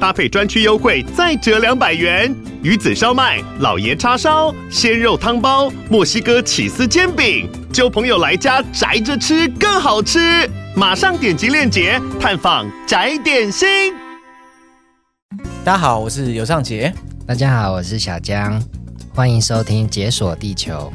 搭配专区优惠再折两百元。鱼子烧麦、老爷叉烧、鲜肉汤包、墨西哥起司煎饼，揪朋友来家宅着吃更好吃。马上点击链接探访宅点心。大家好，我是尤尚杰。大家好，我是小江。欢迎收听《解锁地球》。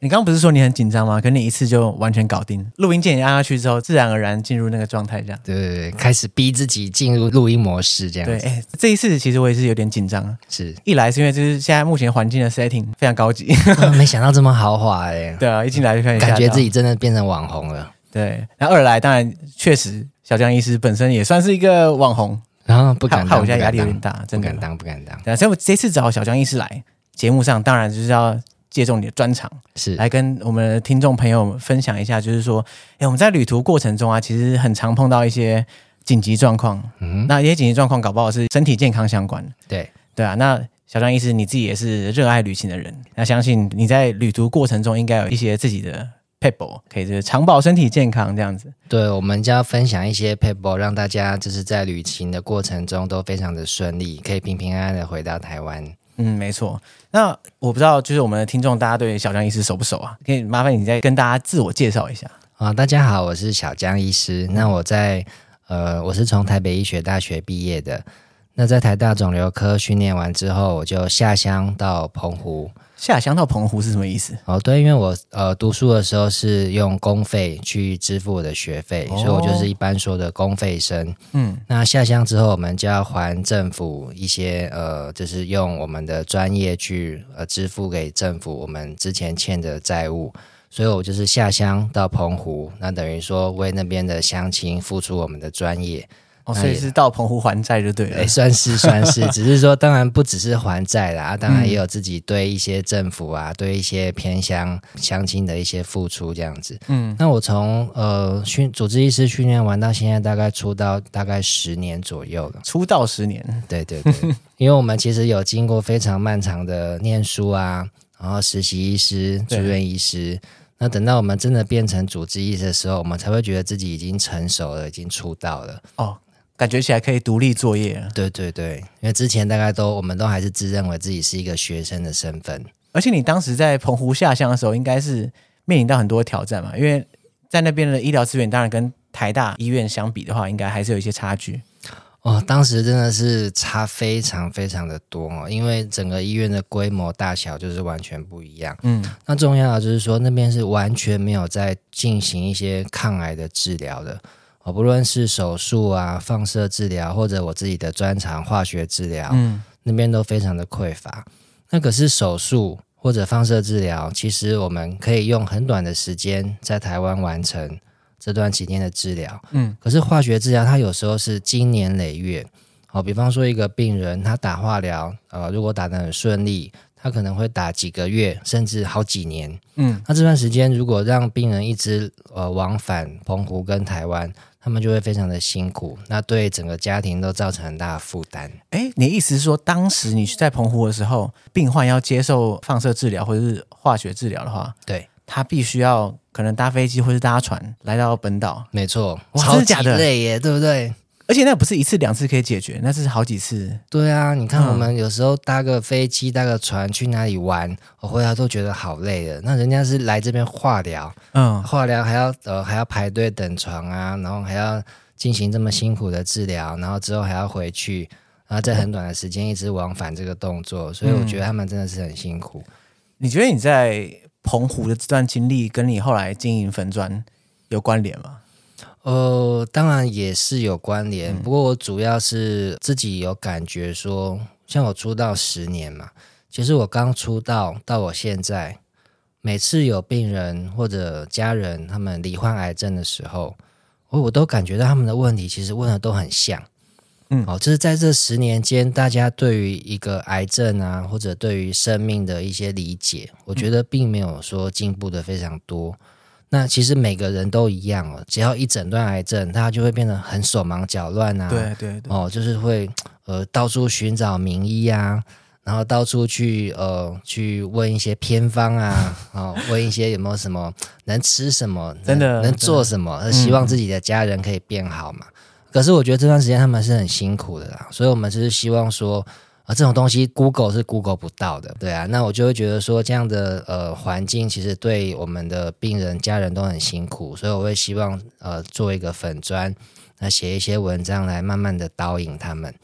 你刚刚不是说你很紧张吗？可你一次就完全搞定，录音键一按下去之后，自然而然进入那个状态，这样。对对对，开始逼自己进入录音模式，这样。对，哎，这一次其实我也是有点紧张，是一来是因为就是现在目前环境的 setting 非常高级，哦、没想到这么豪华哎。对啊，一进来就看感觉自己真的变成网红了。对，然后二来当然确实小江医师本身也算是一个网红，然后不敢当，我现在压力有点大，真的不敢当，不敢当。对，所以我这次找小江医师来节目上，当然就是要。借重你的专长，是来跟我们的听众朋友分享一下，就是说，哎，我们在旅途过程中啊，其实很常碰到一些紧急状况。嗯，那一些紧急状况搞不好是身体健康相关。对对啊，那小张医师你自己也是热爱旅行的人，那相信你在旅途过程中应该有一些自己的撇步，可以就是长保身体健康这样子。对，我们就要分享一些撇步，让大家就是在旅行的过程中都非常的顺利，可以平平安安的回到台湾。嗯，没错。那我不知道，就是我们的听众，大家对小江医师熟不熟啊？可以麻烦你再跟大家自我介绍一下啊。大家好，我是小江医师。那我在呃，我是从台北医学大学毕业的。那在台大肿瘤科训练完之后，我就下乡到澎湖。下乡到澎湖是什么意思？哦，对，因为我呃读书的时候是用公费去支付我的学费，哦、所以我就是一般说的公费生。嗯，那下乡之后，我们就要还政府一些呃，就是用我们的专业去呃支付给政府我们之前欠的债务，所以我就是下乡到澎湖，那等于说为那边的乡亲付出我们的专业。哦、所以是到澎湖还债就对了，哎，算是算是，只是说当然不只是还债啦，当然也有自己对一些政府啊，嗯、对一些偏乡乡亲的一些付出这样子。嗯，那我从呃训主治医师训练完到现在，大概出道大概十年左右了。出道十年，对对对，因为我们其实有经过非常漫长的念书啊，然后实习医师、住院医师，那等到我们真的变成主治医师的时候，我们才会觉得自己已经成熟了，已经出道了。哦。感觉起来可以独立作业。对对对，因为之前大概都我们都还是自认为自己是一个学生的身份。而且你当时在澎湖下乡的时候，应该是面临到很多挑战嘛？因为在那边的医疗资源，当然跟台大医院相比的话，应该还是有一些差距。哦，当时真的是差非常非常的多哦，因为整个医院的规模大小就是完全不一样。嗯，那重要的就是说，那边是完全没有在进行一些抗癌的治疗的。不论是手术啊、放射治疗，或者我自己的专长化学治疗，嗯，那边都非常的匮乏。那可是手术或者放射治疗，其实我们可以用很短的时间在台湾完成这段几天的治疗，嗯。可是化学治疗，它有时候是经年累月。好，比方说一个病人，他打化疗，呃，如果打得很顺利，他可能会打几个月，甚至好几年，嗯。那这段时间如果让病人一直呃往返澎湖跟台湾，他们就会非常的辛苦，那对整个家庭都造成很大的负担。哎，你的意思是说，当时你在澎湖的时候，病患要接受放射治疗或者是化学治疗的话，对，他必须要可能搭飞机或是搭船来到本岛。没错，哇，真的假的？累耶，对不对？而且那不是一次两次可以解决，那是好几次。对啊，你看我们有时候搭个飞机、搭个船去哪里玩，我回来都觉得好累的。那人家是来这边化疗，嗯，化疗还要呃还要排队等床啊，然后还要进行这么辛苦的治疗，然后之后还要回去，然后在很短的时间一直往返这个动作，所以我觉得他们真的是很辛苦。嗯，你觉得你在澎湖的这段经历跟你后来经营粉砖有关联吗？呃，当然也是有关联，不过我主要是自己有感觉说，像我出道十年嘛，其实我刚出道到我现在，每次有病人或者家人他们罹患癌症的时候，我我都感觉到他们的问题其实问的都很像。嗯，好，就是在这十年间，大家对于一个癌症啊，或者对于生命的一些理解，我觉得并没有说进步的非常多。那其实每个人都一样哦，只要一诊断癌症，他就会变得很手忙脚乱啊。对对对，哦，就是会呃到处寻找名医啊，然后到处去呃去问一些偏方啊，哦，问一些有没有什么能吃什么，真的能做什么，希望自己的家人可以变好嘛。可是我觉得这段时间他们是很辛苦的啦，所以我们就是希望说，啊，这种东西 Google 是 Google 不到的，对啊，那我就会觉得说，这样的呃环境其实对我们的病人家人都很辛苦，所以我会希望呃做一个粉砖，那写一些文章来慢慢的导引他们。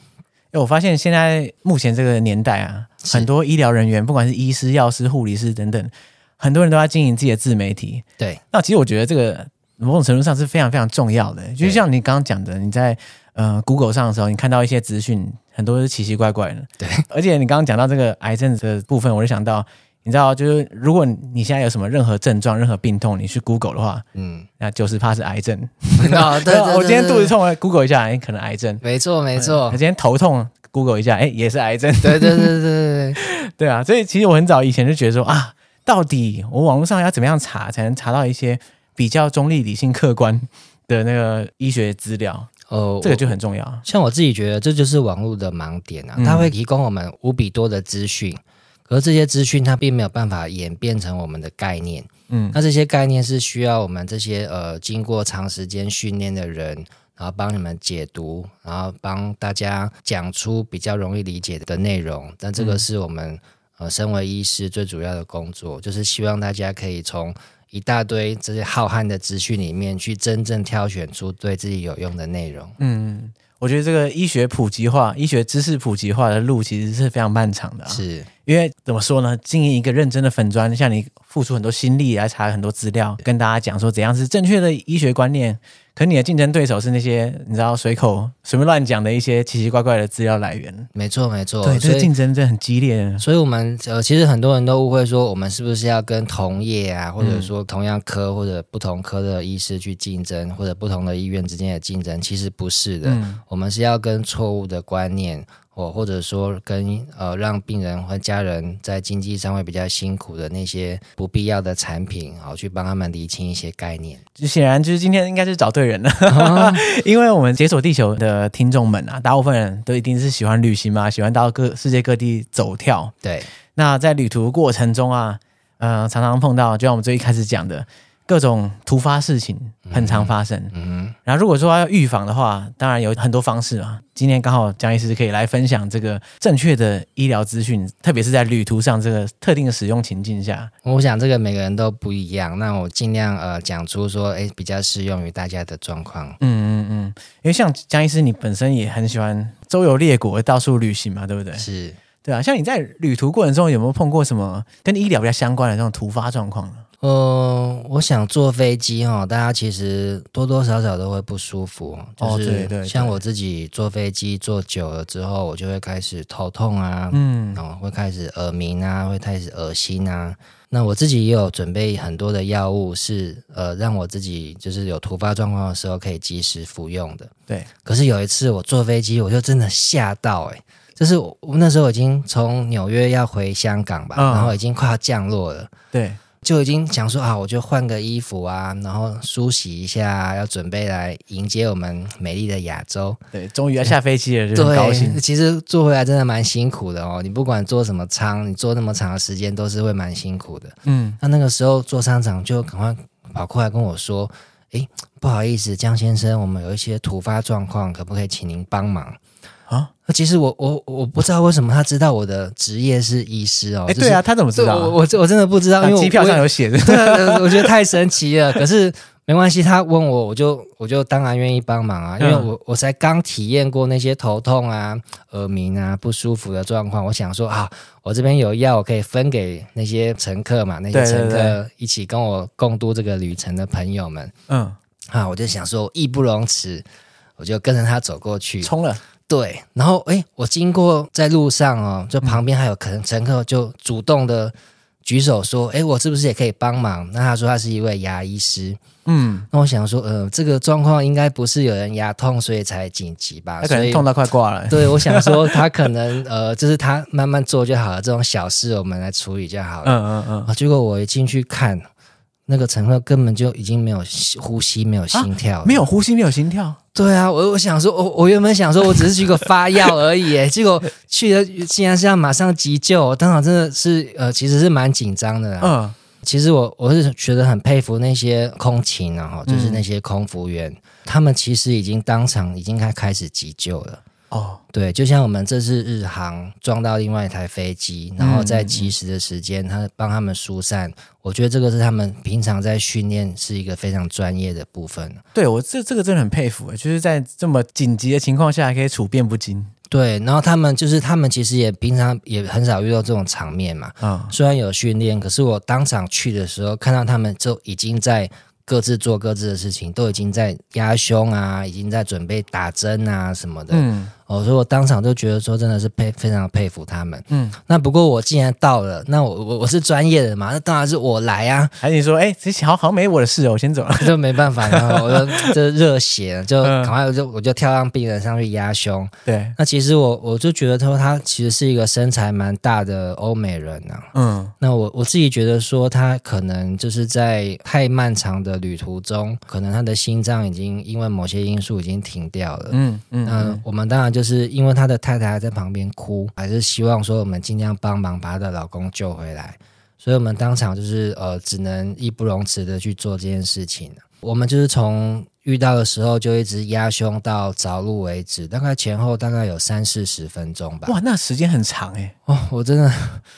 哎，我发现现在目前这个年代啊，很多医疗人员，不管是医师、药师、护理师等等，很多人都在经营自己的自媒体。对，那其实我觉得这个。某种程度上是非常非常重要的，就像你刚刚讲的，你在呃 Google 上的时候，你看到一些资讯，很多是奇奇怪怪的。对，而且你刚刚讲到这个癌症的部分，我就想到，你知道，就是如果你现在有什么任何症状、任何病痛，你去 Google 的话，嗯，那九十怕是癌症。哦，对，对，对，对，我今天肚子痛，Google 一下，哎，可能癌症。没错，没错。我今天头痛，Google 一下，哎，也是癌症。对，对，对，对，对，对，对啊。所以其实我很早以前就觉得说啊，到底我网络上要怎么样查，才能查到一些。比较中立、理性、客观的那个医学资料，哦，这个就很重要。像我自己觉得，这就是网络的盲点啊，它会提供我们无比多的资讯，嗯、可是这些资讯它并没有办法演变成我们的概念。嗯，那这些概念是需要我们这些呃经过长时间训练的人，然后帮你们解读，然后帮大家讲出比较容易理解的内容。但这个是我们呃身为医师最主要的工作，就是希望大家可以从。一大堆这些浩瀚的资讯里面，去真正挑选出对自己有用的内容。嗯，我觉得这个医学普及化、医学知识普及化的路其实是非常漫长的啊。是因为怎么说呢？经营一个认真的粉砖，像你付出很多心力来查很多资料，跟大家讲说怎样是正确的医学观念。可你的竞争对手是那些你知道随口随便乱讲的一些奇奇怪怪的资料来源。没错，没错。对，这个竞争真的很激烈。所以我们呃，其实很多人都误会说，我们是不是要跟同业啊，或者说同样科或者不同科的医师去竞争，或者不同的医院之间的竞争？其实不是的，嗯、我们是要跟错误的观念。或或者说跟呃让病人和家人在经济上会比较辛苦的那些不必要的产品，好去帮他们厘清一些概念。就显然就是今天应该是找对人了，哦、因为我们解锁地球的听众们啊，大部分人都一定是喜欢旅行嘛，喜欢到各世界各地走跳。对，那在旅途过程中啊，呃，常常碰到，就像我们最一开始讲的。各种突发事情很常发生，嗯，嗯，然后如果说要预防的话，当然有很多方式啊。今天刚好江医师可以来分享这个正确的医疗资讯，特别是在旅途上这个特定的使用情境下。我想这个每个人都不一样，那我尽量呃讲出说，哎，比较适用于大家的状况。嗯嗯嗯，因为像江医师，你本身也很喜欢周游列国，到处旅行嘛，对不对？是，对啊。像你在旅途过程中有没有碰过什么跟医疗比较相关的这种突发状况呢？呃，我想坐飞机哈，大家其实多多少少都会不舒服，就是像我自己坐飞机坐久了之后，我就会开始头痛啊，嗯，然后会开始耳鸣啊，会开始恶心啊。那我自己也有准备很多的药物，是呃让我自己就是有突发状况的时候可以及时服用的。对，可是有一次我坐飞机，我就真的吓到哎、欸，就是我那时候已经从纽约要回香港吧，嗯、然后已经快要降落了。对。就已经想说啊，我就换个衣服啊，然后梳洗一下，要准备来迎接我们美丽的亚洲。对，终于要下飞机了，就很高兴。其实坐回来真的蛮辛苦的哦，你不管坐什么舱，你坐那么长的时间都是会蛮辛苦的。嗯，那那个时候坐商场就赶快跑过来跟我说：“诶，不好意思，江先生，我们有一些突发状况，可不可以请您帮忙？”啊，其实我我我不知道为什么他知道我的职业是医师哦。哎，对啊，他怎么知道？我我我真的不知道，因为机票上有写的。对，我觉得太神奇了。可是没关系，他问我，我就我就当然愿意帮忙啊。因为我我才刚体验过那些头痛啊、耳鸣啊、不舒服的状况。我想说啊，我这边有药，我可以分给那些乘客嘛，那些乘客一起跟我共度这个旅程的朋友们。嗯，啊，我就想说义不容辞，我就跟着他走过去，冲了。对，然后哎，我经过在路上哦，就旁边还有可能乘客就主动的举手说：“哎，我是不是也可以帮忙？”那他说他是一位牙医师。嗯，那我想说，呃，这个状况应该不是有人牙痛，所以才紧急吧？他可能痛到快挂了。对，我想说他可能呃，就是他慢慢做就好了，这种小事我们来处理就好了。嗯嗯嗯。结果我一进去看，那个乘客根本就已经没有呼吸，没有心跳，没有呼吸，没有心跳。对啊，我我想说，我我原本想说我只是去个发药 而已，结果去了竟然是要马上急救，我当场真的是呃，其实是蛮紧张的。嗯。其实我我是觉得很佩服那些空勤啊，哈，就是那些空服员，嗯、他们其实已经当场已经开开始急救了。哦，对，就像我们这次日航撞到另外一台飞机，然后在及时的时间，他帮他们疏散。我觉得这个是他们平常在训练是一个非常专业的部分。对，我这这个真的很佩服，就是在这么紧急的情况下还可以处变不惊。对，然后他们就是他们其实也平常也很少遇到这种场面嘛。啊，虽然有训练，可是我当场去的时候，看到他们就已经在各自做各自的事情，都已经在压胸啊，已经在准备打针啊什么的。嗯。哦，所以我当场就觉得说，真的是佩非常佩服他们。嗯，那不过我既然到了，那我我我是专业的嘛，那当然是我来啊。还是你说，哎、欸，这好好像没我的事哦，我先走了，就没办法，然后我就 这热血，就赶快我就我就跳上病人上去压胸。对，那其实我我就觉得说，他其实是一个身材蛮大的欧美人呐、啊。嗯，那我我自己觉得说，他可能就是在太漫长的旅途中，可能他的心脏已经因为某些因素已经停掉了。嗯嗯，那我们当然。就是因为他的太太还在旁边哭，还是希望说我们尽量帮忙把她的老公救回来，所以我们当场就是呃，只能义不容辞的去做这件事情。我们就是从遇到的时候就一直压胸到着陆为止，大概前后大概有三四十分钟吧。哇，那时间很长哎！哦，我真的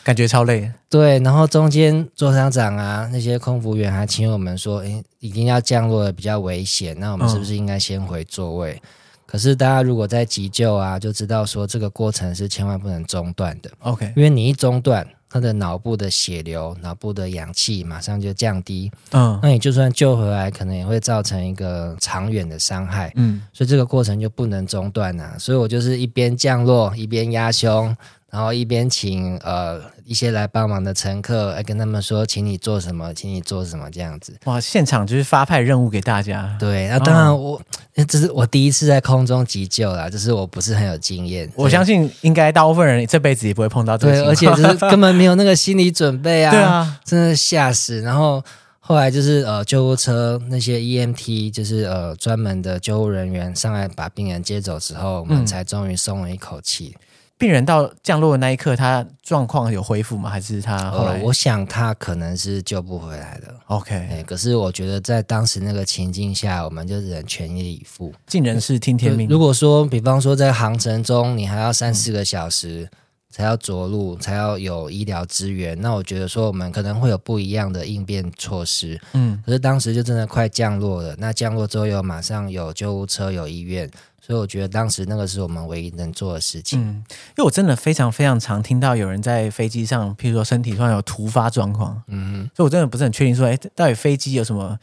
感觉超累。对，然后中间座舱长啊，那些空服员还请我们说，诶，已经要降落了，比较危险，那我们是不是应该先回座位？嗯可是大家如果在急救啊，就知道说这个过程是千万不能中断的。OK，因为你一中断，他的脑部的血流、脑部的氧气马上就降低。嗯，那你就算救回来，可能也会造成一个长远的伤害。嗯，所以这个过程就不能中断啊。所以我就是一边降落一边压胸。然后一边请呃一些来帮忙的乘客来跟他们说，请你做什么，请你做什么这样子。哇，现场就是发派任务给大家。对，那当然我、哦、这是我第一次在空中急救啦，就是我不是很有经验。我相信应该大部分人这辈子也不会碰到这个。对，而且就是根本没有那个心理准备啊。对啊，真的吓死。然后后来就是呃救护车那些 EMT 就是呃专门的救护人员上来把病人接走之后，我们才终于松了一口气。嗯病人到降落的那一刻，他状况有恢复吗？还是他后来？呃，我想他可能是救不回来的。OK，欸，可是我觉得在当时那个情境下，我们就只能全力以赴。尽人事听天命。如果说，比方说在航程中，你还要三四个小时才要着陆，才要有医疗资源，那我觉得说我们可能会有不一样的应变措施。嗯，可是当时就真的快降落了，那降落之后又马上有救护车、有医院。所以我觉得当时那个是我们唯一能做的事情。嗯，因为我真的非常非常常听到有人在飞机上，譬如说身体突然有突发状况。嗯，所以我真的不是很确定说，哎，到底飞机有什么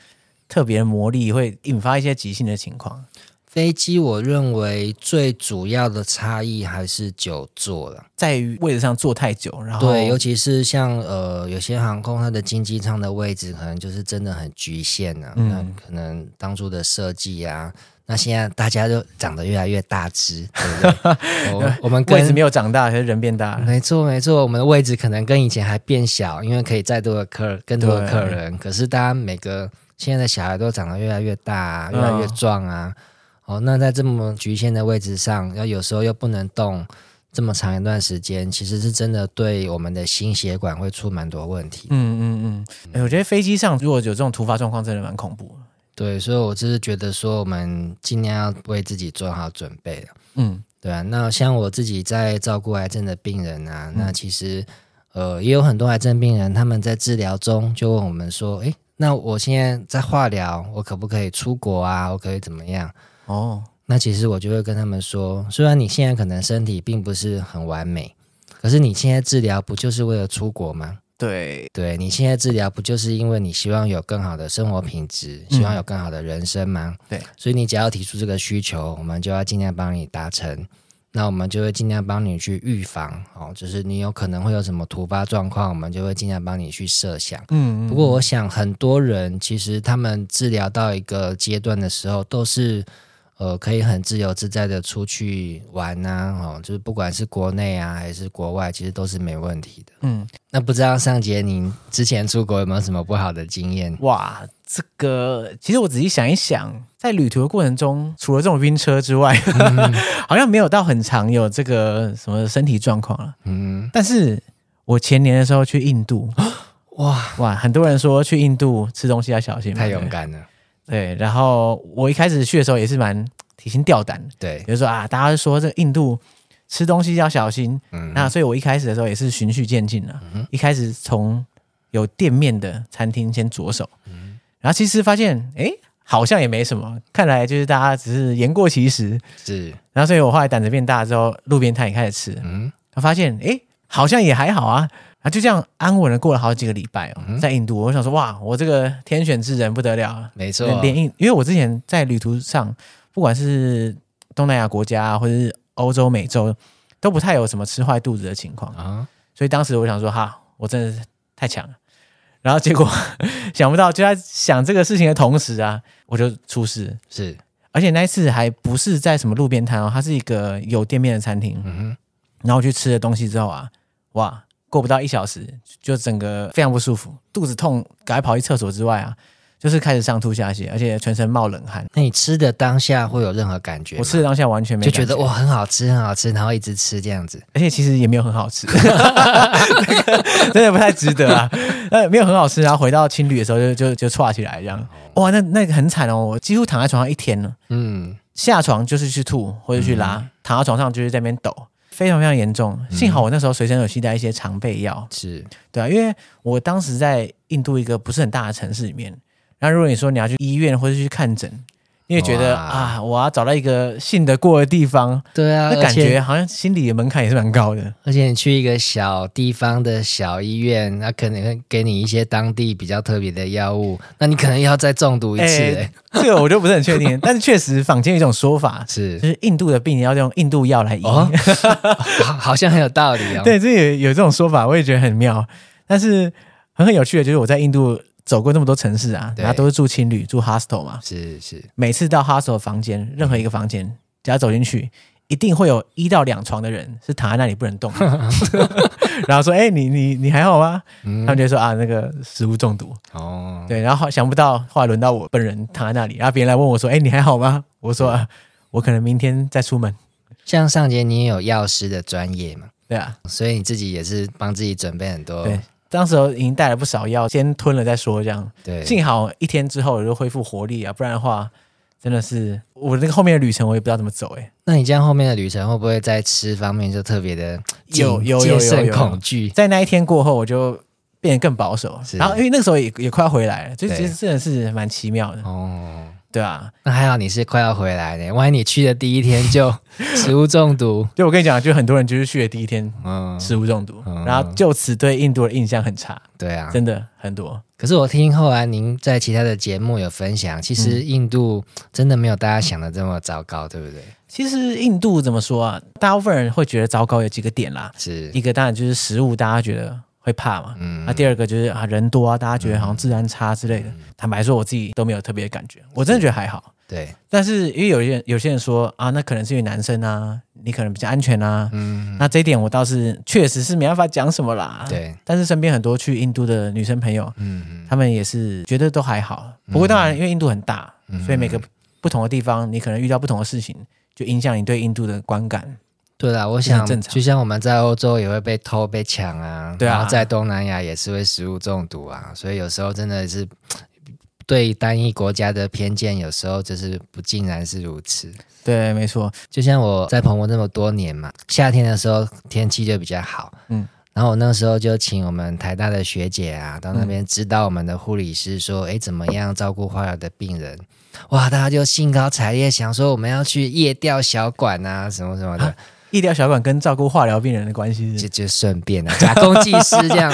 特别的魔力，会引发一些急性的情况？飞机我认为最主要的差异还是久坐了，在于位置上坐太久。然后对，尤其是像呃有些航空它的经济舱的位置可能就是真的很局限啊。嗯，那可能当初的设计啊。那现在大家都长得越来越大只，对不对？我我们位置没有长大，可是人变大。没错没错，我们的位置可能跟以前还变小，因为可以再多的客，更多的客人。可是大家每个现在的小孩都长得越来越大啊，越来越壮啊。哦，那在这么局限的位置上，要有时候又不能动这么长一段时间，其实是真的对我们的心血管会出蛮多问题。嗯嗯嗯。哎，我觉得飞机上如果有这种突发状况，真的蛮恐怖。对，所以我就是觉得说，我们尽量要为自己做好准备了。嗯，对啊。那像我自己在照顾癌症的病人啊，嗯、那其实呃也有很多癌症病人，他们在治疗中就问我们说：“哎，那我现在在化疗，我可不可以出国啊？我可以怎么样？”哦，那其实我就会跟他们说，虽然你现在可能身体并不是很完美，可是你现在治疗不就是为了出国吗？对对，你现在治疗不就是因为你希望有更好的生活品质，希望有更好的人生吗？对，所以你只要提出这个需求，我们就要尽量帮你达成。那我们就会尽量帮你去预防哦，就是你有可能会有什么突发状况，我们就会尽量帮你去设想。嗯，嗯，不过我想很多人其实他们治疗到一个阶段的时候，都是呃可以很自由自在的出去玩呐，哦，就是不管是国内啊还是国外，其实都是没问题的。嗯，那不知道尚杰您之前出国有没有什么不好的经验？哇，这个其实我仔细想一想。在旅途的过程中，除了这种晕车之外，嗯、好像没有到很常有这个什么身体状况了。嗯，但是我前年的时候去印度，哇哇，很多人说去印度吃东西要小心，太勇敢了。对，然后我一开始去的时候也是蛮提心吊胆。对，比如说啊，大家说这个印度吃东西要小心。嗯，那所以我一开始的时候也是循序渐进了。嗯，一开始从有店面的餐厅先着手。嗯，然后其实发现，哎。好像也没什么，看来就是大家只是言过其实。是，然后所以我后来胆子变大之后，路边摊也开始吃。嗯，他发现哎，好像也还好啊，啊就这样安稳的过了好几个礼拜哦，在印度，我想说哇，我这个天选之人不得了，没错，连印，因为我之前在旅途上，不管是东南亚国家或者是欧洲、美洲，都不太有什么吃坏肚子的情况。啊，所以当时我想说哈，我真的是太强了。然后结果 想不到，就在想这个事情的同时啊，我就出事。是，而且那一次还不是在什么路边摊哦，它是一个有店面的餐厅。然后去吃了东西之后啊，哇，过不到一小时，就整个非常不舒服，肚子痛，赶快跑去厕所之外啊。就是开始上吐下泻，而且全身冒冷汗。那你吃的当下会有任何感觉？我吃的当下完全没感觉，就觉得哇，很好吃，很好吃，然后一直吃这样子。而且其实也没有很好吃，真的不太值得啊。呃，没有很好吃，然后回到青旅的时候就就就剉起来这样。哇，那那个很惨哦，我几乎躺在床上一天了。嗯，下床就是去吐或者去拉，嗯、躺在床上就是在那边抖，非常非常严重。幸好我那时候随身有携带一些常备药，是对啊，因为我当时在印度一个不是很大的城市里面。然后如果你说你要去医院或者去看诊，你也觉得啊，我要找到一个信得过的地方，对啊，那感觉好像心理的门槛也是蛮高的。而且你去一个小地方的小医院，那可能会给你一些当地比较特别的药物，那你可能要再中毒一次。欸，这个我就不是很确定，但是确实坊间有一种说法是，就是印度的病要用印度药来医，哦，好像很有道理哦。对，这也有这种说法，我也觉得很妙。但是很很有趣的，就是我在印度。走过那么多城市啊，然后都是住青旅、住 hostel 嘛。是是，每次到 hostel 房间，任何一个房间，只要走进去，一定会有一到两床的人是躺在那里不能动。然后说：“哎、欸，你你你还好吗？”嗯、他们就说：“啊，那个食物中毒。”哦，对。然后想不到后来轮到我本人躺在那里，然后别人来问我说：“哎、欸，你还好吗？”我说：“啊，我可能明天再出门。”像上节，你也有药师的专业嘛？对啊，所以你自己也是帮自己准备很多。对。当时已经带了不少药，先吞了再说，这样。对，幸好一天之后我就恢复活力啊，不然的话，真的是我那个后面的旅程我也不知道怎么走哎。那你这样后面的旅程会不会在吃方面就特别的有有有有恐惧？在那一天过后，我就变得更保守。是然后因为那个时候也也快要回来了，就其实真的是蛮奇妙的哦。对啊，那还好你是快要回来的，万一你去的第一天就 食物中毒，对，我跟你讲，就很多人就是去的第一天，嗯，食物中毒，嗯、然后就此对印度的印象很差。对啊，真的很多。可是我听后来您在其他的节目有分享，其实印度真的没有大家想的这么糟糕，对不对？其实印度怎么说啊？大部分人会觉得糟糕有几个点啦，是一个当然就是食物，大家觉得。会怕嘛？嗯，那、啊、第二个就是啊，人多啊，大家觉得好像治安差之类的。嗯、坦白说，我自己都没有特别的感觉，我真的觉得还好。对，但是因为有些人有些人说啊，那可能是因为男生啊，你可能比较安全啊。嗯，那这一点我倒是确实是没办法讲什么啦。对，但是身边很多去印度的女生朋友，嗯嗯，他们也是觉得都还好。不过当然，因为印度很大，嗯、所以每个不同的地方，你可能遇到不同的事情，就影响你对印度的观感。对啦，我想就像我们在欧洲也会被偷被抢啊，对啊，然后在东南亚也是会食物中毒啊，所以有时候真的是 对单一国家的偏见，有时候就是不尽然是如此。对，没错，就像我在澎湖那么多年嘛，夏天的时候天气就比较好，嗯，然后我那时候就请我们台大的学姐啊到那边指导我们的护理师说，哎，怎么样照顾化疗的病人？哇，大家就兴高采烈想说我们要去夜钓小馆啊，什么什么的。医疗小管跟照顾化疗病人的关系是？就就顺便啊，假公济私这样。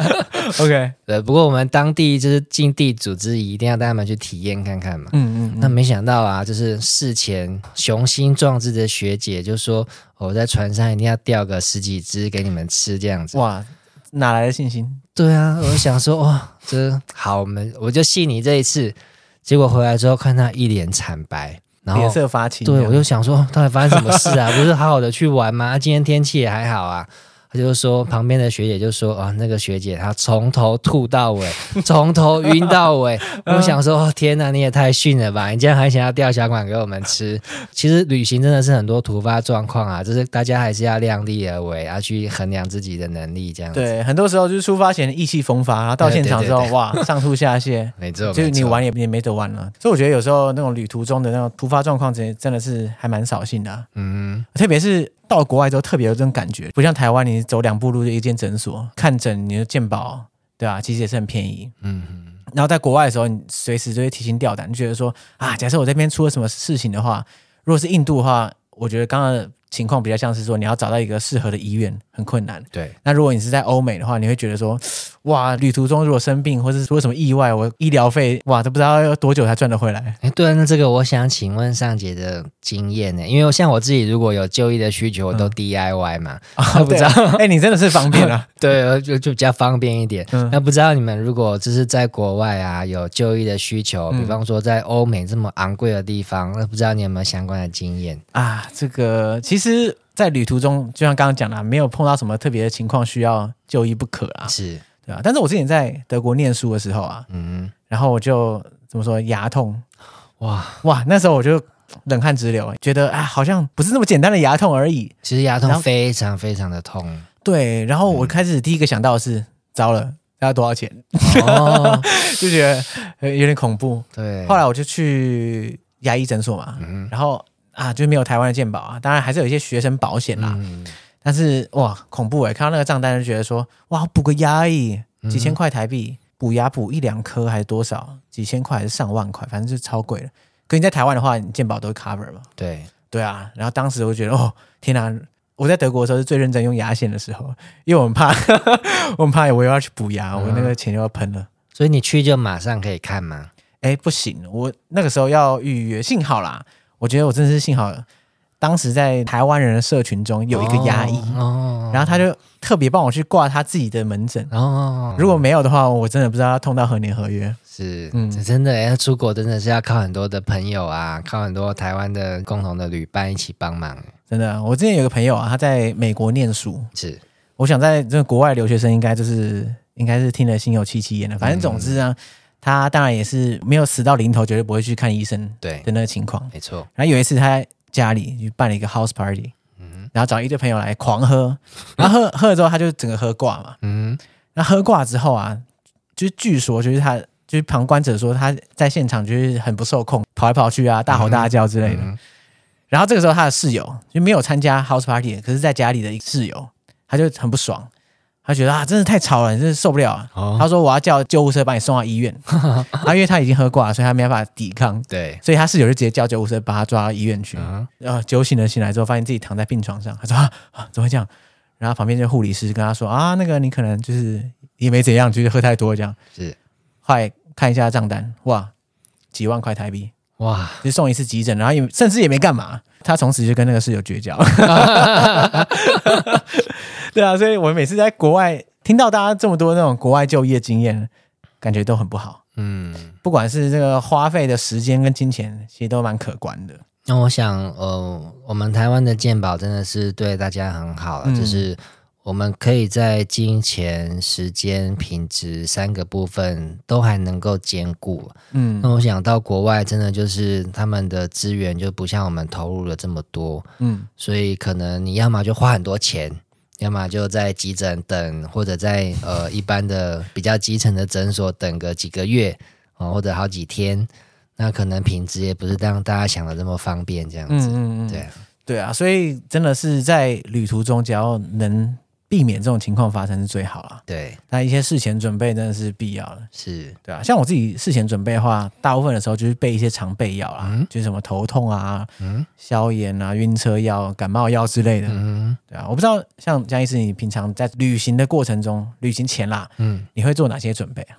OK，对。不过我们当地就是尽地主之谊，一定要带他们去体验看看嘛。嗯嗯，嗯。那没想到啊，就是事前雄心壮志的学姐就说，我在船上一定要钓个十几只给你们吃，这样子。哇，哪来的信心？对啊，我想说，哇，这好，我们我就信你这一次。结果回来之后，看他一脸惨白，然后脸色发青。对，我就想说，到底发生什么事啊？不是好好的去玩吗？今天天气也还好啊。他就说，旁边的学姐就说：“啊，那个学姐她从头吐到尾，从头晕到尾。”我想说：“天哪，你也太逊了吧！你竟然还想要钓小管给我们吃？其实旅行真的是很多突发状况啊，就是大家还是要量力而为，要去衡量自己的能力，这样子。对，很多时候就是出发前意气风发，然后到现场之后，对对对对哇，上吐下泻，没错，就是你玩也也没得玩了。所以我觉得有时候那种旅途中的那种突发状况，真真的是还蛮扫兴的啊。嗯，特别是。到了国外之后，特别有这种感觉，不像台湾，你走两步路就一间诊所看诊，你的健保，对吧、啊？其实也是很便宜。嗯嗯。然后在国外的时候，你随时就会提心吊胆，就觉得说啊，假设我这边出了什么事情的话，如果是印度的话，我觉得刚刚的情况比较像是说，你要找到一个适合的医院很困难。对。那如果你是在欧美的话，你会觉得说。哇，旅途中如果生病或者出了什么意外，我医疗费哇都不知道要多久才赚得回来。哎，对，那这个我想请问尚姐的经验呢？因为像我自己如果有就医的需求，我都 DIY 嘛，嗯、不知道。哎，你真的是方便啊？对，就就比较方便一点。嗯、那不知道你们如果就是在国外啊有就医的需求，比方说在欧美这么昂贵的地方，那不知道你有没有相关的经验啊？这个其实，在旅途中，就像刚刚讲的，没有碰到什么特别的情况需要就医不可啊。是。对啊，但是我之前在德国念书的时候啊，嗯，然后我就怎么说牙痛，哇哇，那时候我就冷汗直流，觉得啊，好像不是那么简单的牙痛而已。其实牙痛非常非常的痛。对，然后我开始第一个想到的是，嗯、糟了，要多少钱？哦，就觉得有点恐怖。对，后来我就去牙医诊所嘛，嗯、然后啊，就没有台湾的健保啊，当然还是有一些学生保险啦。嗯但是哇，恐怖哎！看到那个账单就觉得说，哇，补个牙几千块台币，补牙补一两颗还是多少？几千块还是上万块？反正就是超贵了。可你在台湾的话，你健保都会 cover 嘛？对对啊。然后当时我就觉得，哦，天哪！我在德国的时候是最认真用牙线的时候，因为我们怕，我们怕我又要去补牙，我那个钱又要喷了。嗯。所以你去就马上可以看吗？哎，不行，我那个时候要预约。幸好啦，我觉得我真的是幸好。当时在台湾人的社群中有一个牙医，然后他就特别帮我去挂他自己的门诊。哦、如果没有的话，我真的不知道要痛到何年何月。是，嗯，真的要出国真的是要靠很多的朋友啊，靠很多台湾的共同的旅伴一起帮忙。真的，我之前有个朋友啊，他在美国念书。是，我想在这个国外留学生应该就是应该是听得心有戚戚焉的。反正总之啊，嗯、他当然也是没有死到临头，绝对不会去看医生。对的那个情况，没错。然后有一次他。家里就办了一个 house party，嗯，然后找一堆朋友来狂喝，然后喝喝了之后他就整个喝挂嘛，嗯，那喝挂之后啊，就是据说就是他就是旁观者说他在现场就是很不受控，跑来跑去啊，大吼大叫之类的，嗯嗯、然后这个时候他的室友就没有参加 house party，可是在家里的室友他就很不爽。他觉得啊，真的太吵了，你真是受不了啊！哦、他说：“我要叫救护车把你送到医院。”啊，因为他已经喝挂了，所以他没办法抵抗。对，所以他室友就直接叫救护车把他抓到医院去。嗯、然后酒醒了，醒来之后发现自己躺在病床上，他说：“啊，怎么会这样？”然后旁边就护理师跟他说：“啊，那个你可能就是也没怎样，就是喝太多这样。”是，后来看一下账单，哇，几万块台币，哇，就送一次急诊，然后也甚至也没干嘛。他从此就跟那个室友绝交。对啊，所以我每次在国外听到大家这么多那种国外就医的经验，感觉都很不好。嗯，不管是这个花费的时间跟金钱，其实都蛮可观的。那我想，呃，我们台湾的健保真的是对大家很好，嗯、就是我们可以在金钱、时间、品质三个部分都还能够兼顾。嗯，那我想到国外，真的就是他们的资源就不像我们投入了这么多。嗯，所以可能你要么就花很多钱。要么就在急诊等，或者在呃一般的比较基层的诊所等个几个月啊、呃，或者好几天，那可能品质也不是让大家想的这么方便这样子。嗯嗯嗯，对啊，对啊，所以真的是在旅途中，只要能避免这种情况发生是最好了。对，那一些事前准备真的是必要的。是，对啊，像我自己事前准备的话，大部分的时候就是备一些常备药啦，嗯、就是什么头痛啊、嗯、消炎啊、晕车药、感冒药之类的。嗯，对啊，我不知道像江医师，你平常在旅行的过程中，旅行前啦，嗯，你会做哪些准备啊？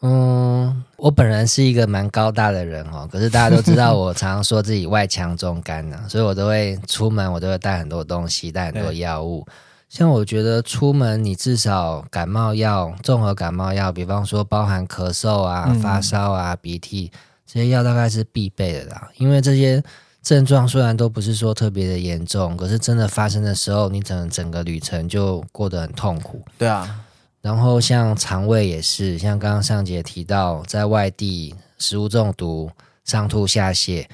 嗯，我本人是一个蛮高大的人哦，可是大家都知道我常常说自己外强中干呢，所以我都会出门，我都会带很多东西，带很多 药物。像我觉得出门，你至少感冒药、综合感冒药，比方说包含咳嗽啊、发烧啊、鼻涕这些药，大概是必备的啦。因为这些症状虽然都不是说特别的严重，可是真的发生的时候，你整整个旅程就过得很痛苦。对啊。然后像肠胃也是，像刚刚上节提到，在外地食物中毒、上吐下泻，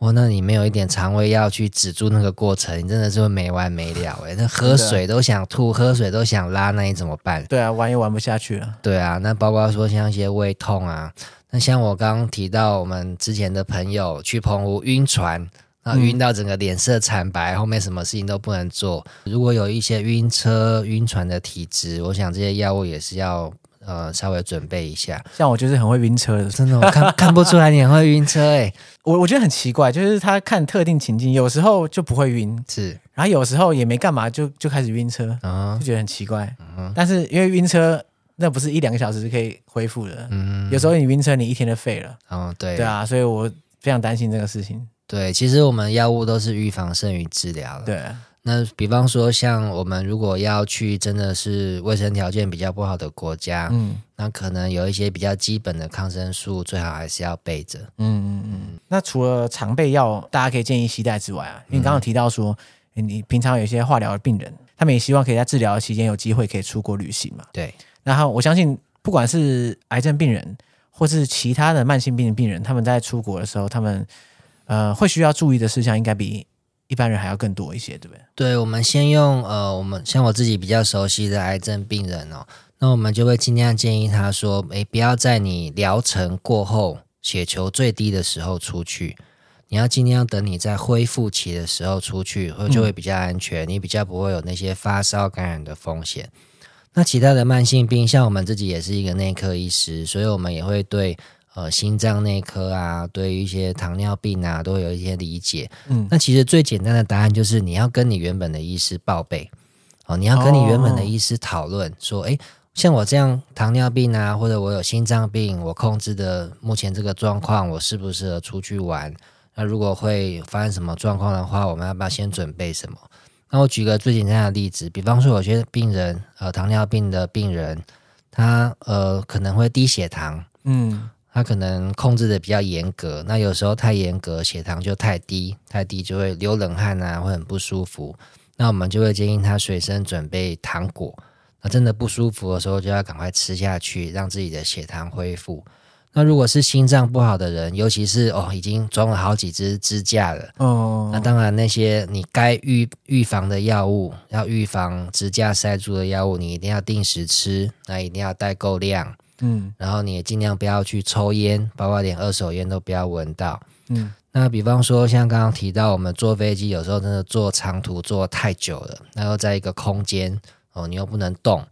哇，那你没有一点肠胃药去止住那个过程，你真的是会没完没了诶，那喝水都想吐，喝水都想拉，那你怎么办？对啊，玩也玩不下去了。对啊，那包括说像一些胃痛啊，那像我刚刚提到，我们之前的朋友去澎湖晕船。然后晕到整个脸色惨白，后面什么事情都不能做。如果有一些晕车、晕船的体质，我想这些药物也是要呃稍微准备一下。像我就是很会晕车的，真的，我看 看不出来你很会晕车哎。我我觉得很奇怪，就是他看特定情境，有时候就不会晕，是，然后有时候也没干嘛，就就开始晕车，就觉得很奇怪。嗯，但是因为晕车那不是一两个小时就可以恢复的，嗯，有时候你晕车你一天就废了。嗯，对，对啊，所以我非常担心这个事情。对，其实我们药物都是预防胜于治疗的。对，那比方说，像我们如果要去真的是卫生条件比较不好的国家，嗯，那可能有一些比较基本的抗生素，最好还是要备着。嗯嗯嗯。那除了常备药，大家可以建议携带之外啊，因为你刚刚提到说，嗯、你平常有一些化疗的病人，他们也希望可以在治疗的期间有机会可以出国旅行嘛。对。然后我相信，不管是癌症病人，或是其他的慢性病的病人，他们在出国的时候，他们呃，会需要注意的事项应该比一般人还要更多一些，对不对？对，我们先用呃，我们像我自己比较熟悉的癌症病人哦，那我们就会尽量建议他说，诶，不要在你疗程过后血球最低的时候出去，你要尽量等你在恢复期的时候出去，会就会比较安全，嗯、你比较不会有那些发烧感染的风险。那其他的慢性病，像我们自己也是一个内科医师，所以我们也会对。呃，心脏内科啊，对于一些糖尿病啊，都有一些理解。嗯，那其实最简单的答案就是你要跟你原本的医师报备哦，你要跟你原本的医师讨论说，哎、哦，像我这样糖尿病啊，或者我有心脏病，我控制的目前这个状况，我适不适合出去玩？那如果会发生什么状况的话，我们要不要先准备什么？那我举个最简单的例子，比方说有些病人，呃，糖尿病的病人，他呃可能会低血糖，嗯。他可能控制的比较严格，那有时候太严格，血糖就太低，太低就会流冷汗啊，会很不舒服。那我们就会建议他随身准备糖果，那真的不舒服的时候就要赶快吃下去，让自己的血糖恢复。那如果是心脏不好的人，尤其是哦已经装了好几支支架了，哦，那当然那些你该预预防的药物，要预防支架塞住的药物，你一定要定时吃，那一定要带够量。嗯，然后你也尽量不要去抽烟，包括连二手烟都不要闻到。嗯，那比方说像刚刚提到，我们坐飞机有时候真的坐长途坐太久了，那又在一个空间哦，你又不能动。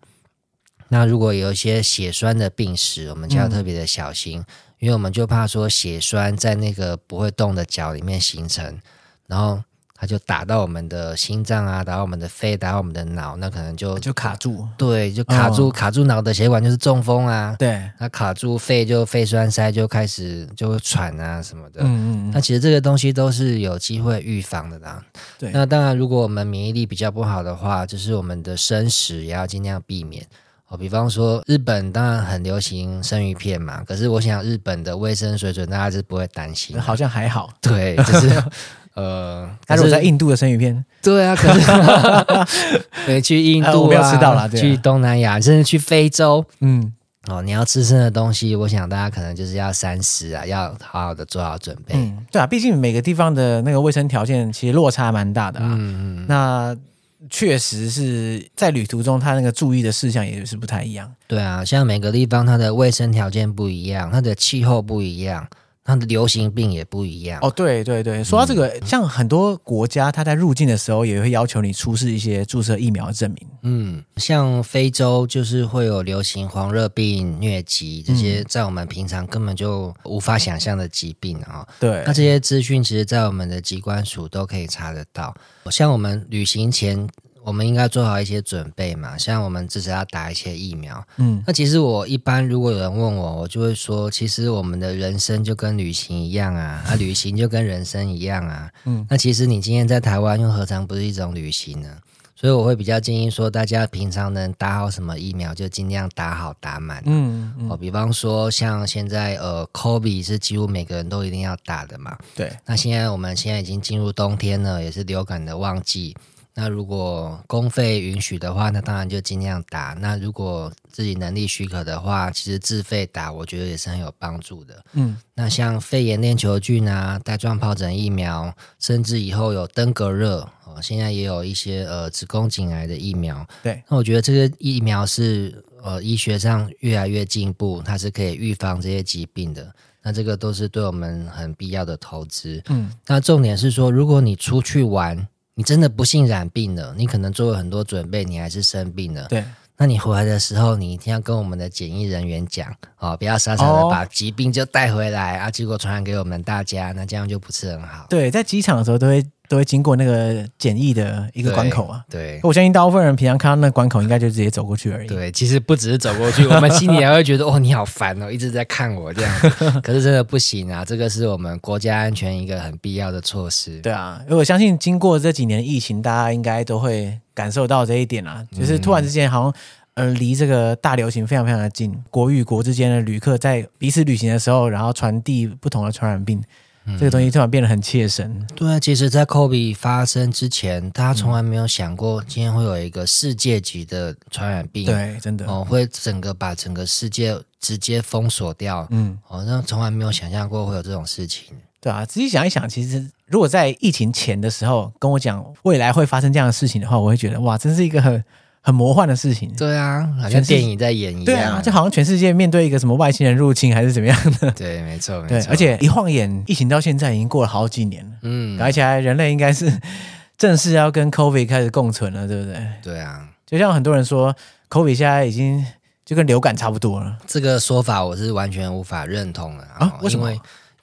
那如果有一些血栓的病史，我们就要特别的小心，嗯，因为我们就怕说血栓在那个不会动的脚里面形成，然后。它就打到我们的心脏啊，打到我们的肺，打到我们的脑，那可能就就卡住。对，就卡住，哦、卡住脑的血管就是中风啊。对，那卡住肺就肺栓塞，就开始就会喘啊什么的。嗯嗯嗯。那其实这个东西都是有机会预防的啦。对。那当然，如果我们免疫力比较不好的话，就是我们的生食也要尽量避免。哦，比方说日本当然很流行生鱼片嘛，可是我想日本的卫生水准大家是不会担心。好像还好。对，就是。呃，他是我在印度的生鱼片，对啊，可是 对去印度啊，我没有吃到啦，对啊，去东南亚，甚至去非洲，嗯，哦，你要吃生的东西，我想大家可能就是要三思啊，要好好的做好准备。嗯，对啊，毕竟每个地方的那个卫生条件其实落差蛮大的啊。嗯嗯，那确实是在旅途中，他那个注意的事项也是不太一样。对啊，像每个地方它的卫生条件不一样，它的气候不一样。它的流行病也不一样。哦，对对对，说到这个，嗯、像很多国家，它在入境的时候也会要求你出示一些注射疫苗的证明。嗯，像非洲就是会有流行黄热病、疟疾这些，在我们平常根本就无法想象的疾病啊、哦。对，那这些资讯其实，在我们的机关署都可以查得到。像我们旅行前。我们应该做好一些准备嘛，像我们至少要打一些疫苗。嗯，那其实我一般如果有人问我，我就会说，其实我们的人生就跟旅行一样啊，啊，旅行就跟人生一样啊。嗯，那其实你今天在台湾又何尝不是一种旅行呢？所以我会比较建议说，大家平常能打好什么疫苗，就尽量打好打满。嗯，嗯，哦，比方说像现在呃，COVID 是几乎每个人都一定要打的嘛。对。那现在我们现在已经进入冬天了，也是流感的旺季。那如果公费允许的话，那当然就尽量打。那如果自己能力许可的话，其实自费打，我觉得也是很有帮助的。嗯，那像肺炎链球菌啊、带状疱疹疫苗，甚至以后有登革热哦，现在也有一些呃子宫颈癌的疫苗。对，那我觉得这个疫苗是呃医学上越来越进步，它是可以预防这些疾病的。那这个都是对我们很必要的投资。嗯，那重点是说，如果你出去玩。你真的不幸染病了，你可能做了很多准备，你还是生病了。对，那你回来的时候，你一定要跟我们的检疫人员讲哦，不要傻傻的把疾病就带回来、哦、啊，结果传染给我们大家，那这样就不是很好。对，在机场的时候都会。都会经过那个简易的一个关口啊，对，对，我相信大部分人平常看到那个关口，应该就直接走过去而已。对，其实不只是走过去，我们心里还会觉得哦，你好烦哦，一直在看我这样。可是真的不行啊，这个是我们国家安全一个很必要的措施。对啊，因为我相信经过这几年疫情，大家应该都会感受到这一点啊，就是突然之间好像呃离这个大流行非常非常的近，国与国之间的旅客在彼此旅行的时候，然后传递不同的传染病。这个东西突然变得很切身。嗯、对啊，其实，在 COVID 发生之前，大家从来没有想过今天会有一个世界级的传染病。对，真的哦，会整个把整个世界直接封锁掉。嗯，哦，那从来没有想象过会有这种事情。对啊，仔细想一想，其实如果在疫情前的时候跟我讲未来会发生这样的事情的话，我会觉得哇，真是一个很。很魔幻的事情，对啊，好像电影在演一样，对啊，就好像全世界面对一个什么外星人入侵还是怎么样的，对，没错，对，没错，而且一晃眼，疫情到现在已经过了好几年了，嗯，而且人类应该是正式要跟 COVID 开始共存了，对不对？对啊，就像很多人说，COVID 现在已经就跟流感差不多了，这个说法我是完全无法认同的啊，为什么？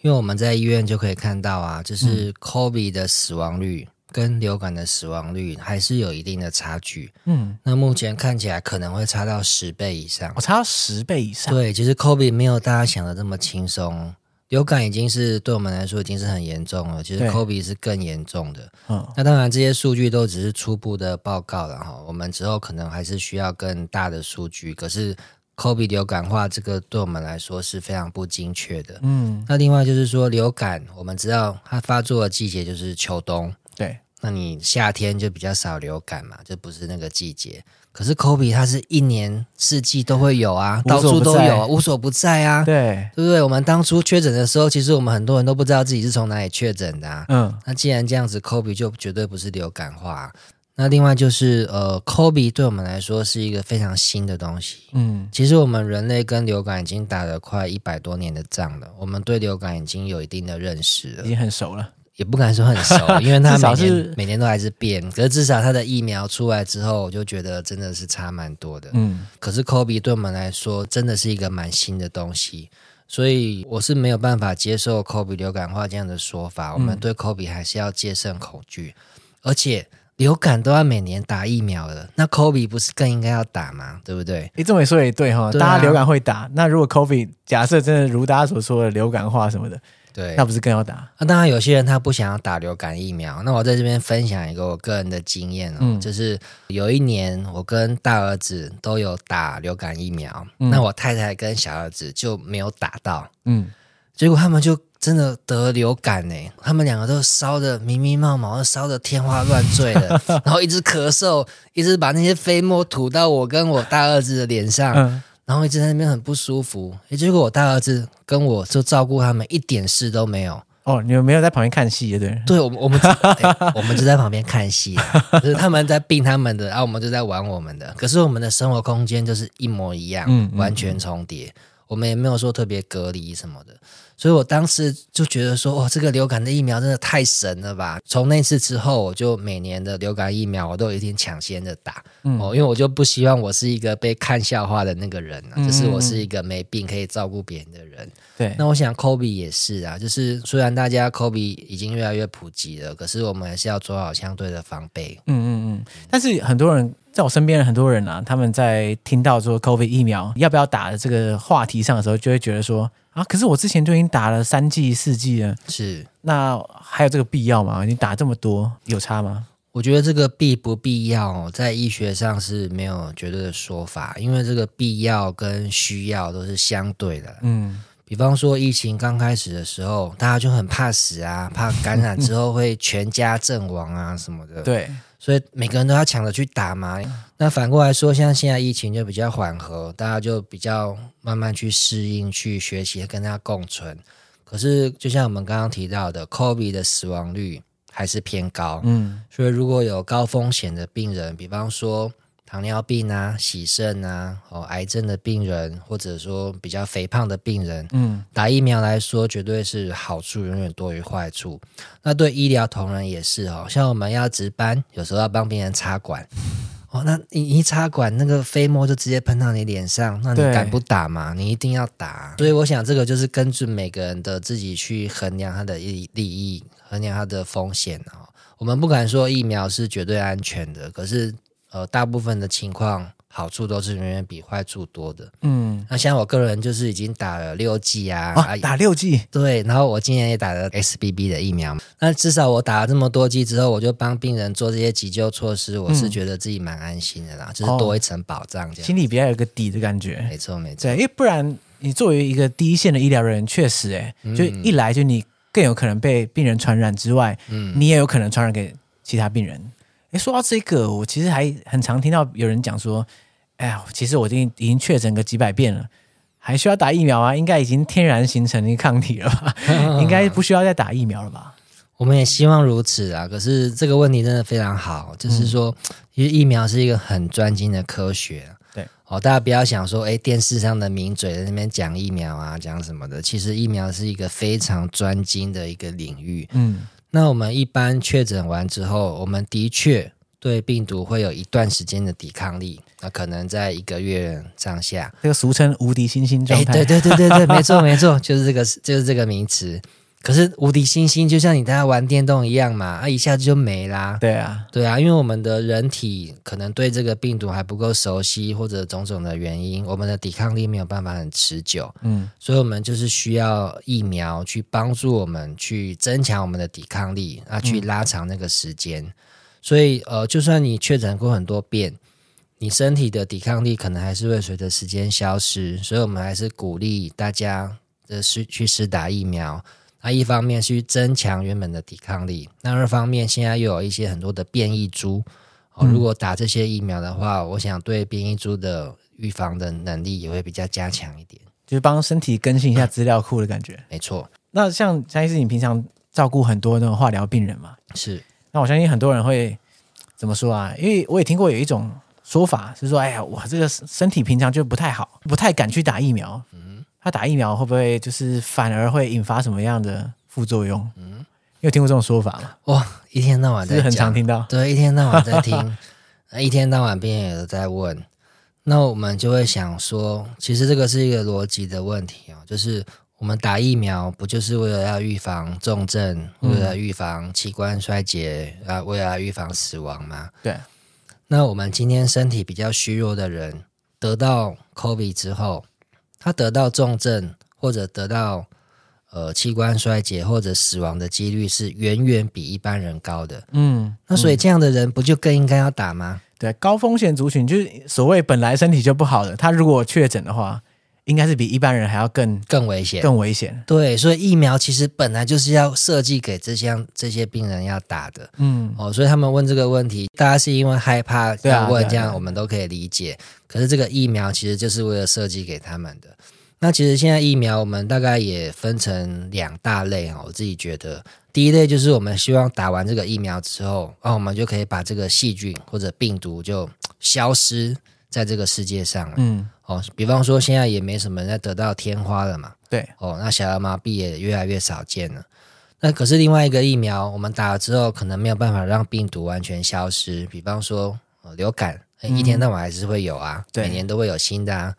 因为我们在医院就可以看到啊，就是 COVID 的死亡率。跟流感的死亡率还是有一定的差距，嗯，那目前看起来可能会差到十倍以上，我差到十倍以上。对，其实 COVID 没有大家想的这么轻松，流感已经是对我们来说已经是很严重了，其实 COVID 是更严重的。嗯，那当然这些数据都只是初步的报告了哈，我们之后可能还是需要更大的数据。可是 COVID 流感化这个对我们来说是非常不精确的。嗯，那另外就是说流感，我们知道它发作的季节就是秋冬。对，那你夏天就比较少流感嘛，就不是那个季节。可是 COVID 它是一年四季都会有啊，到处都有，无所不在啊。对，对不对？我们当初确诊的时候，其实我们很多人都不知道自己是从哪里确诊的啊。嗯，那既然这样子，COVID 就绝对不是流感化。那另外就是呃，COVID 对我们来说是一个非常新的东西。嗯，其实我们人类跟流感已经打了快一百多年的仗了，我们对流感已经有一定的认识了，已经很熟了。也不敢说很熟，因为他每年每年都还是变。可是至少他的疫苗出来之后，我就觉得真的是差蛮多的。嗯，可是 COVID 对我们来说真的是一个蛮新的东西，所以我是没有办法接受 COVID 流感化这样的说法。我们对 COVID 还是要戒慎恐惧，而且流感都要每年打疫苗了，那 COVID 不是更应该要打吗？对不对？你这么说也对哈，大家流感会打，那如果 COVID 假设真的如大家所说的流感化什么的。对，那不是更要打？那当然，有些人他不想要打流感疫苗。那我在这边分享一个我个人的经验哦，嗯、就是有一年我跟大儿子都有打流感疫苗，嗯、那我太太跟小儿子就没有打到。嗯，结果他们就真的得流感呢，他们两个都烧的迷迷茫茫，烧的天花乱坠的，然后一直咳嗽，一直把那些飞沫吐到我跟我大儿子的脸上。嗯然后一直在那边很不舒服，结果我大儿子跟我就照顾他们，一点事都没有。哦，你们没有在旁边看戏，对？对，我们我们我们就在旁边看戏，就是他们在病他们的，然后我们就在玩我们的。可是我们的生活空间就是一模一样，嗯，完全重叠。我们也没有说特别隔离什么的。所以我当时就觉得说，哇，这个流感的疫苗真的太神了吧！从那次之后，我就每年的流感疫苗我都一定抢先的打，嗯、哦，因为我就不希望我是一个被看笑话的那个人啊，就是我是一个没病可以照顾别人的人。对、嗯，那我想 COVID 也是啊，就是虽然大家 COVID 已经越来越普及了，可是我们还是要做好相对的防备。嗯嗯嗯。但是很多人在我身边的很多人啊，他们在听到说 COVID 疫苗要不要打的这个话题上的时候，就会觉得说。啊！可是我之前就已经打了三剂、四剂了，是那还有这个必要吗？你打这么多有差吗？我觉得这个必不必要，在医学上是没有绝对的说法，因为这个必要跟需要都是相对的。嗯，比方说疫情刚开始的时候，大家就很怕死啊，怕感染之后会全家阵亡啊什么的。对。所以每个人都要抢着去打嘛。那反过来说，像现在疫情就比较缓和，大家就比较慢慢去适应、去学习跟它共存。可是，就像我们刚刚提到的，COVID 的死亡率还是偏高。嗯，所以如果有高风险的病人，比方说，糖尿病啊、洗肾啊、哦，癌症的病人，或者说比较肥胖的病人，嗯，打疫苗来说，绝对是好处永远多于坏处。那对医疗同仁也是哦，像我们要值班，有时候要帮病人插管，哦，那你一插管，那个飞沫就直接喷到你脸上，那你敢不打吗？你一定要打。所以我想，这个就是根据每个人的自己去衡量他的利利益，衡量他的风险哦。我们不敢说疫苗是绝对安全的，可是。呃，大部分的情况好处都是远远比坏处多的。嗯，那像我个人就是已经打了六剂啊，啊，打六剂，对，然后我今年也打了 SBB 的疫苗。那至少我打了这么多剂之后，我就帮病人做这些急救措施，我是觉得自己蛮安心的啦，嗯、就是多一层保障这样，心里比较有个底的感觉。没错，没错。对，因为不然你作为一个第一线的医疗人，确实、欸，哎，就一来就你更有可能被病人传染之外，嗯，你也有可能传染给其他病人。哎，说到这个，我其实还很常听到有人讲说：“哎呀，其实我已经已经确诊个几百遍了，还需要打疫苗啊？应该已经天然形成一个抗体了吧？应该不需要再打疫苗了吧？”我们也希望如此啊。可是这个问题真的非常好，就是说，其实疫苗是一个很专精的科学。对，哦，大家不要想说，哎，电视上的名嘴在那边讲疫苗啊，讲什么的，其实疫苗是一个非常专精的一个领域。嗯。那我们一般确诊完之后，我们的确对病毒会有一段时间的抵抗力，那可能在一个月上下，这个俗称无敌星星状态。对对对对对，没错没错，就是这个就是这个名词。可是无敌星星就像你大家玩电动一样嘛，啊，一下子就没啦。对啊，对啊，因为我们的人体可能对这个病毒还不够熟悉，或者种种的原因，我们的抵抗力没有办法很持久。嗯，所以我们就是需要疫苗去帮助我们去增强我们的抵抗力，啊，去拉长那个时间。嗯，所以呃，就算你确诊过很多遍，你身体的抵抗力可能还是会随着时间消失。所以我们还是鼓励大家的是去试打疫苗。那一方面是去增强原本的抵抗力，那二方面现在又有一些很多的变异株，哦，如果打这些疫苗的话，我想对变异株的预防的能力也会比较加强一点，就是帮身体更新一下资料库的感觉。没错。那像张医师，你平常照顾很多那种化疗病人嘛？是。那我相信很多人会怎么说啊？因为我也听过有一种说法是说，哎呀，我这个身体平常就不太好，不太敢去打疫苗。嗯。他打疫苗会不会就是反而会引发什么样的副作用？嗯，你有听过这种说法吗？哇，一天到晚在讲，是很常听到。对，一天到晚在听，一天到晚别人也都在问。那我们就会想说，其实这个是一个逻辑的问题哦，就是我们打疫苗不就是为了要预防重症，为了预防器官衰竭啊，为了预防死亡吗？对。那我们今天身体比较虚弱的人得到 COVID 之后。他得到重症或者得到呃器官衰竭或者死亡的几率是远远比一般人高的。嗯，那所以这样的人不就更应该要打吗？对，高风险族群就是所谓本来身体就不好的，他如果确诊的话，应该是比一般人还要更更危险，更危险。对，所以疫苗其实本来就是要设计给这些这些病人要打的。嗯，哦，所以他们问这个问题，大家是因为害怕要问，这样我们都可以理解。可是这个疫苗其实就是为了设计给他们的。那其实现在疫苗我们大概也分成两大类哈，我自己觉得，第一类就是我们希望打完这个疫苗之后，啊，我们就可以把这个细菌或者病毒就消失在这个世界上。嗯，哦，比方说现在也没什么人在得到天花了嘛。对，哦，那小儿麻痹也越来越少见了。那可是另外一个疫苗，我们打了之后，可能没有办法让病毒完全消失。比方说，呃、流感，一天到晚还是会有啊，嗯、每年都会有新的啊。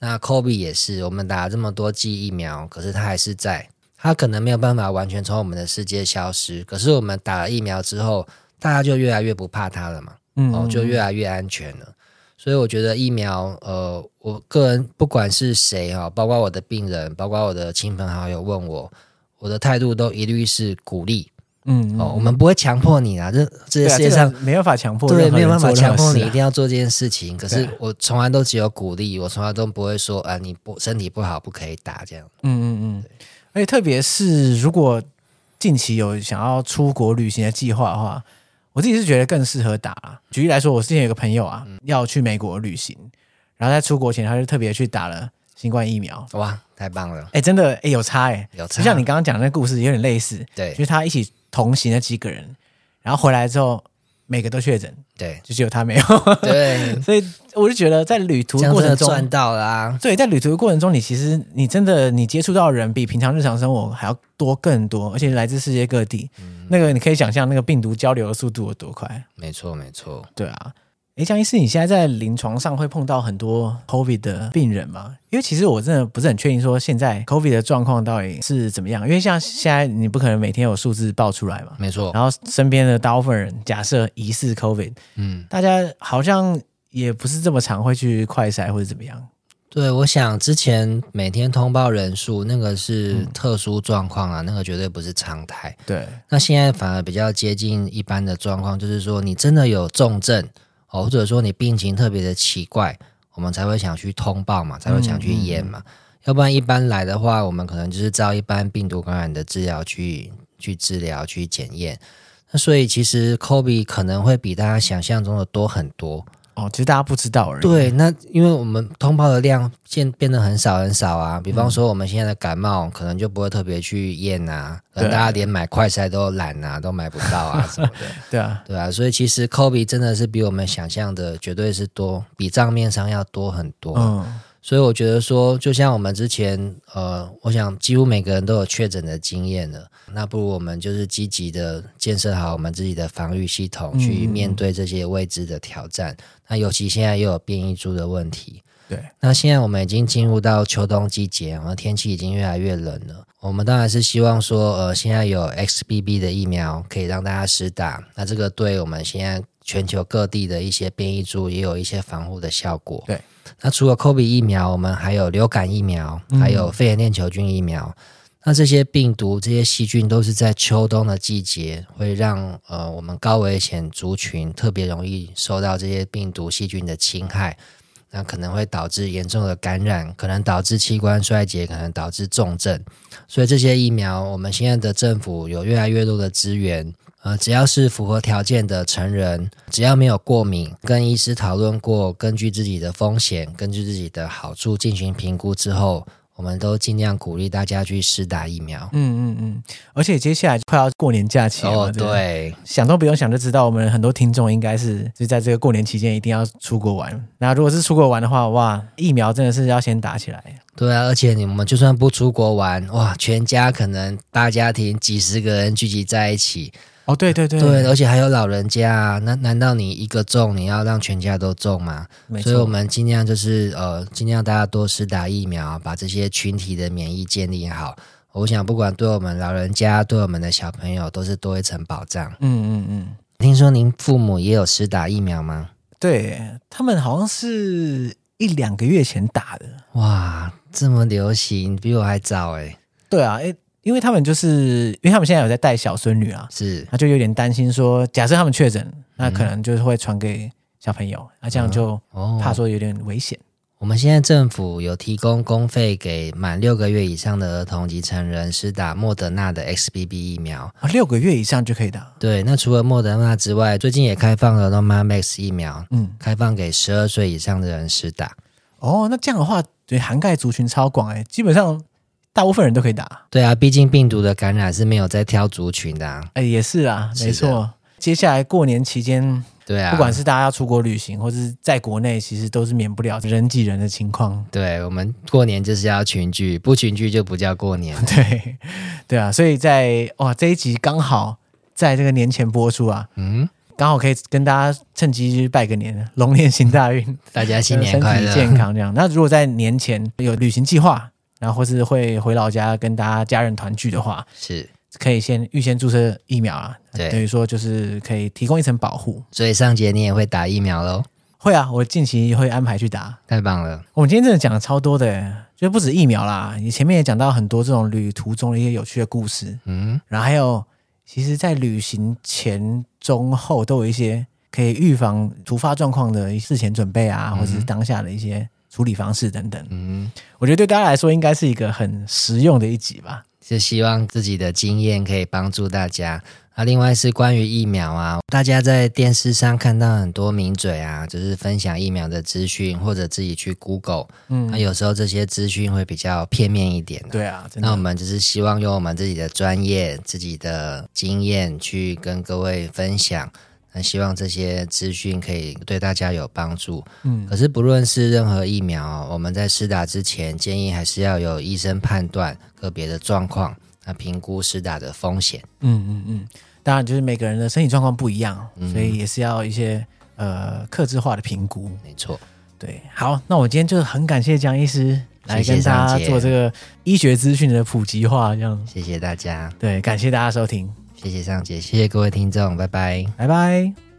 那 COVID 也是，我们打了这么多剂疫苗，可是它还是在，它可能没有办法完全从我们的世界消失。可是我们打了疫苗之后，大家就越来越不怕它了嘛，嗯，哦，就越来越安全了。所以我觉得疫苗，呃，我个人不管是谁哈，包括我的病人，包括我的亲朋好友问我，我的态度都一律是鼓励，嗯，嗯，哦，我们不会强迫你啊，这这世界上、没有办法强迫，对，没有办法强迫你一定要做这件事情。可是我从来都只有鼓励，我从来都不会说啊，你不身体不好不可以打这样。嗯嗯嗯，而且特别是如果近期有想要出国旅行的计划的话。我自己是觉得更适合打啦。举例来说，我之前有个朋友啊，要去美国旅行，然后在出国前，他就特别去打了新冠疫苗。哇，太棒了！哎，真的，哎，有差哎，有差。就像你刚刚讲的那个故事有点类似，对，就是他一起同行的几个人，然后回来之后。每个都确诊，对，就只有他没有。对，所以我就觉得在旅途的过程中赚到了啊。对，在旅途的过程中，你其实你真的你接触到的人比平常日常生活还要多更多，而且来自世界各地。嗯，那个你可以想象那个病毒交流的速度有多快。没错，没错。对啊。诶，江医师，你现在在临床上会碰到很多 COVID 的病人吗？因为其实我真的不是很确定，说现在 COVID 的状况到底是怎么样。因为像现在你不可能每天有数字爆出来嘛，没错。然后身边的大部分人假设疑似 COVID，嗯，大家好像也不是这么常会去快筛或者怎么样。对，我想之前每天通报人数那个是特殊状况啊，嗯、那个绝对不是常态。对，那现在反而比较接近一般的状况，就是说你真的有重症。哦，或者说你病情特别的奇怪，我们才会想去通报嘛，才会想去验嘛。嗯嗯、要不然一般来的话，我们可能就是照一般病毒感染的治疗去去治疗去检验。那所以其实 COVID 可能会比大家想象中的多很多。哦，其实大家不知道而已。对，那因为我们通报的量现变得很少很少啊。比方说，我们现在的感冒可能就不会特别去验啊，可能大家连买快筛都懒啊，都买不到啊 什么的。对啊，对啊。所以其实 COVID 真的是比我们想象的绝对是多，比账面上要多很多。嗯。所以我觉得说，就像我们之前，呃，我想几乎每个人都有确诊的经验了，那不如我们就是积极的建设好我们自己的防御系统，去面对这些未知的挑战。嗯、那尤其现在又有变异株的问题，对。那现在我们已经进入到秋冬季节，然后天气已经越来越冷了。我们当然是希望说，呃，现在有 XBB 的疫苗可以让大家施打，那这个对我们现在全球各地的一些变异株也有一些防护的效果。对。那除了 COVID 疫苗，我们还有流感疫苗，还有肺炎链球菌疫苗。嗯、那这些病毒、这些细菌都是在秋冬的季节，会让呃我们高危险族群特别容易受到这些病毒细菌的侵害。那可能会导致严重的感染，可能导致器官衰竭，可能导致重症。所以这些疫苗，我们现在的政府有越来越多的资源。呃，只要是符合条件的成人，只要没有过敏，跟医师讨论过，根据自己的风险，根据自己的好处进行评估之后，我们都尽量鼓励大家去试打疫苗。嗯嗯嗯，而且接下来快要过年假期了，哦，对，想都不用想就知道，我们很多听众应该是就在这个过年期间一定要出国玩。那如果是出国玩的话，哇，疫苗真的是要先打起来。对啊，而且你们就算不出国玩，哇，全家可能大家庭几十个人聚集在一起。哦，对对对，对，而且还有老人家啊，那难道你一个中，你要让全家都中吗？所以我们尽量就是呃，尽量大家多施打疫苗，把这些群体的免疫建立好。我想，不管对我们老人家，对我们的小朋友，都是多一层保障。嗯嗯嗯。听说您父母也有施打疫苗吗？对，他们好像是一两个月前打的。哇，这么流行，比我还早哎。对啊，哎。因为他们就是，因为他们现在有在带小孙女啊，是，他就有点担心说，假设他们确诊，那可能就是会传给小朋友，那、嗯、这样就怕说有点危险、哦。我们现在政府有提供公费给满六个月以上的儿童及成人施打莫德纳的 XBB 疫苗啊，六个月以上就可以打。对，那除了莫德纳之外，最近也开放了 Novavax 疫苗，嗯，开放给十二岁以上的人施打。哦，那这样的话，对涵盖族群超广哎，基本上。大部分人都可以打，对啊，毕竟病毒的感染是没有在挑族群的啊。哎，也是啊，没错。接下来过年期间，对啊，不管是大家要出国旅行，或者是在国内，其实都是免不了人挤人的情况。对，我们过年就是要群聚，不群聚就不叫过年。对，对啊，所以在哇这一集刚好在这个年前播出啊，嗯，刚好可以跟大家趁机拜个年，龙年行大运，大家新年快乐，身体健康这样。那如果在年前有旅行计划，然后或是会回老家跟大家家人团聚的话，是。可以先预先注射疫苗啊，对，等于说就是可以提供一层保护。所以上节你也会打疫苗喽？会啊，我近期会安排去打。太棒了！我们今天真的讲了超多的，就不止疫苗啦，你前面也讲到很多这种旅途中的一些有趣的故事。嗯，然后还有，其实，在旅行前、中、后都有一些可以预防突发状况的事前准备啊，或者是当下的一些处理方式等等。嗯，我觉得对大家来说应该是一个很实用的一集吧。是希望自己的经验可以帮助大家啊。另外是关于疫苗啊，大家在电视上看到很多名嘴啊，就是分享疫苗的资讯，或者自己去 Google，嗯，那有时候这些资讯会比较片面一点。对啊，那我们就是希望用我们自己的专业、自己的经验去跟各位分享。那希望这些资讯可以对大家有帮助。嗯，可是不论是任何疫苗，我们在施打之前，建议还是要有医生判断个别的状况，那评估施打的风险。嗯嗯嗯，当然就是每个人的身体状况不一样，嗯、所以也是要一些呃克制化的评估。没错，对。好，那我今天就很感谢江医师来跟大家做这个医学资讯的普及化，这样。谢谢大家。对，感谢大家收听。谢谢尚杰，谢谢各位听众，拜拜，拜拜。